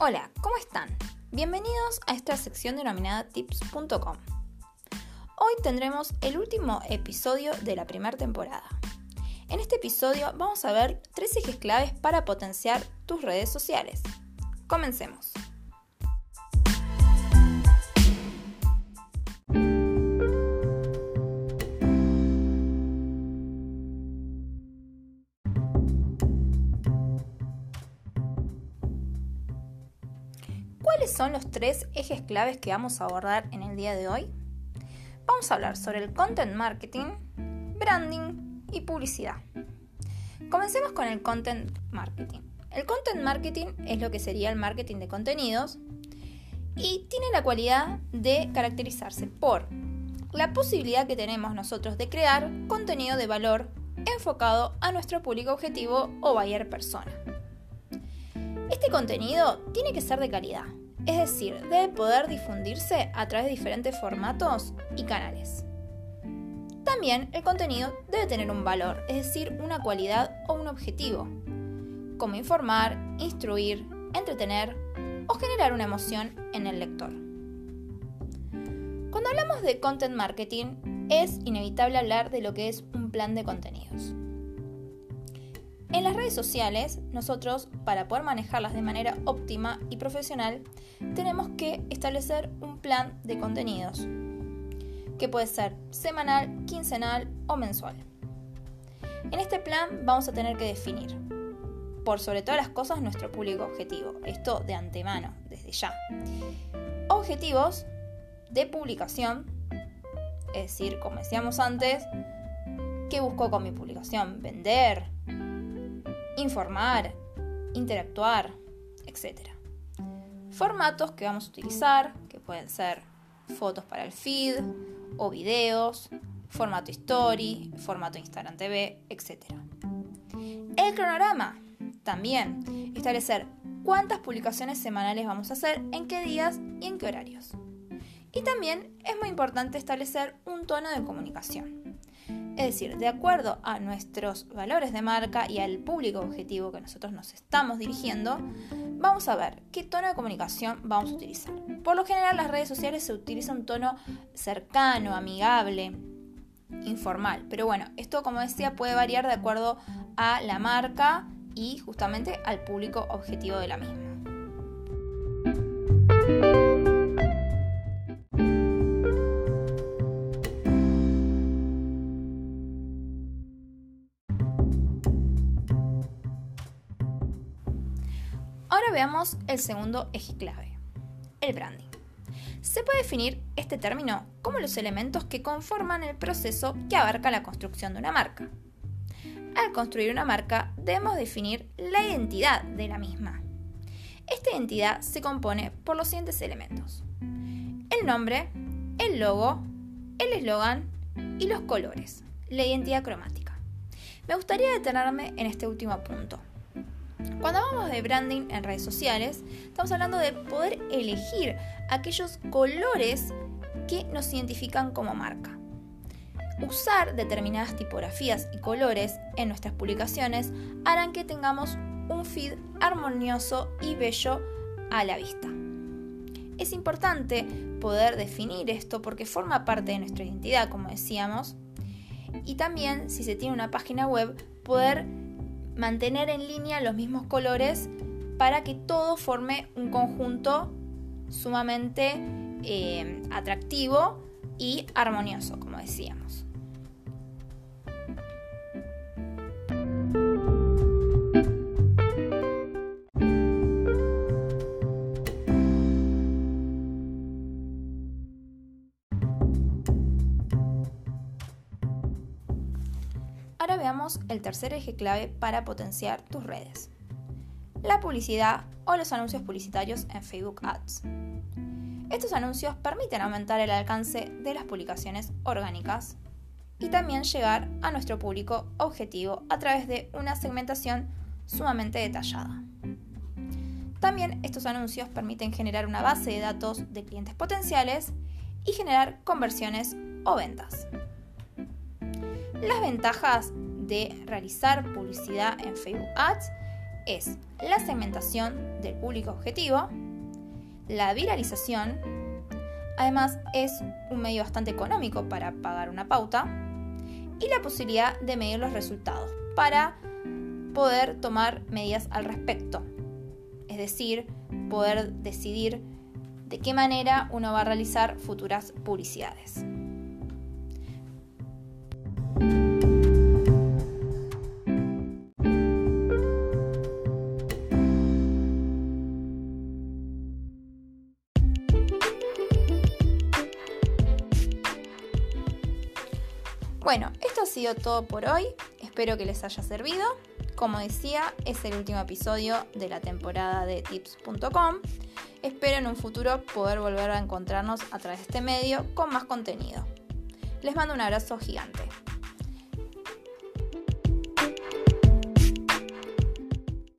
Hola, ¿cómo están? Bienvenidos a esta sección denominada tips.com. Hoy tendremos el último episodio de la primera temporada. En este episodio vamos a ver tres ejes claves para potenciar tus redes sociales. Comencemos. ¿Cuáles son los tres ejes claves que vamos a abordar en el día de hoy? Vamos a hablar sobre el content marketing, branding y publicidad. Comencemos con el content marketing. El content marketing es lo que sería el marketing de contenidos y tiene la cualidad de caracterizarse por la posibilidad que tenemos nosotros de crear contenido de valor enfocado a nuestro público objetivo o buyer persona. Este contenido tiene que ser de calidad, es decir, debe poder difundirse a través de diferentes formatos y canales. También el contenido debe tener un valor, es decir, una cualidad o un objetivo, como informar, instruir, entretener o generar una emoción en el lector. Cuando hablamos de content marketing, es inevitable hablar de lo que es un plan de contenidos. En las redes sociales, nosotros, para poder manejarlas de manera óptima y profesional, tenemos que establecer un plan de contenidos, que puede ser semanal, quincenal o mensual. En este plan vamos a tener que definir, por sobre todas las cosas, nuestro público objetivo. Esto de antemano, desde ya. Objetivos de publicación, es decir, como decíamos antes, ¿qué busco con mi publicación? Vender, informar, interactuar, etc. Formatos que vamos a utilizar, que pueden ser fotos para el feed o videos, formato story, formato Instagram TV, etc. El cronograma, también establecer cuántas publicaciones semanales vamos a hacer, en qué días y en qué horarios. Y también es muy importante establecer un tono de comunicación. Es decir, de acuerdo a nuestros valores de marca y al público objetivo que nosotros nos estamos dirigiendo, vamos a ver qué tono de comunicación vamos a utilizar. Por lo general las redes sociales se utiliza un tono cercano, amigable, informal. Pero bueno, esto como decía puede variar de acuerdo a la marca y justamente al público objetivo de la misma. Ahora veamos el segundo eje clave, el branding. Se puede definir este término como los elementos que conforman el proceso que abarca la construcción de una marca. Al construir una marca debemos definir la identidad de la misma. Esta identidad se compone por los siguientes elementos. El nombre, el logo, el eslogan y los colores, la identidad cromática. Me gustaría detenerme en este último punto, cuando hablamos de branding en redes sociales, estamos hablando de poder elegir aquellos colores que nos identifican como marca. Usar determinadas tipografías y colores en nuestras publicaciones harán que tengamos un feed armonioso y bello a la vista. Es importante poder definir esto porque forma parte de nuestra identidad, como decíamos, y también si se tiene una página web, poder mantener en línea los mismos colores para que todo forme un conjunto sumamente eh, atractivo y armonioso, como decíamos. Veamos el tercer eje clave para potenciar tus redes. La publicidad o los anuncios publicitarios en Facebook Ads. Estos anuncios permiten aumentar el alcance de las publicaciones orgánicas y también llegar a nuestro público objetivo a través de una segmentación sumamente detallada. También estos anuncios permiten generar una base de datos de clientes potenciales y generar conversiones o ventas. Las ventajas de realizar publicidad en Facebook Ads es la segmentación del público objetivo, la viralización, además es un medio bastante económico para pagar una pauta, y la posibilidad de medir los resultados para poder tomar medidas al respecto. Es decir, poder decidir de qué manera uno va a realizar futuras publicidades. Bueno, esto ha sido todo por hoy. Espero que les haya servido. Como decía, es el último episodio de la temporada de tips.com. Espero en un futuro poder volver a encontrarnos a través de este medio con más contenido. Les mando un abrazo gigante.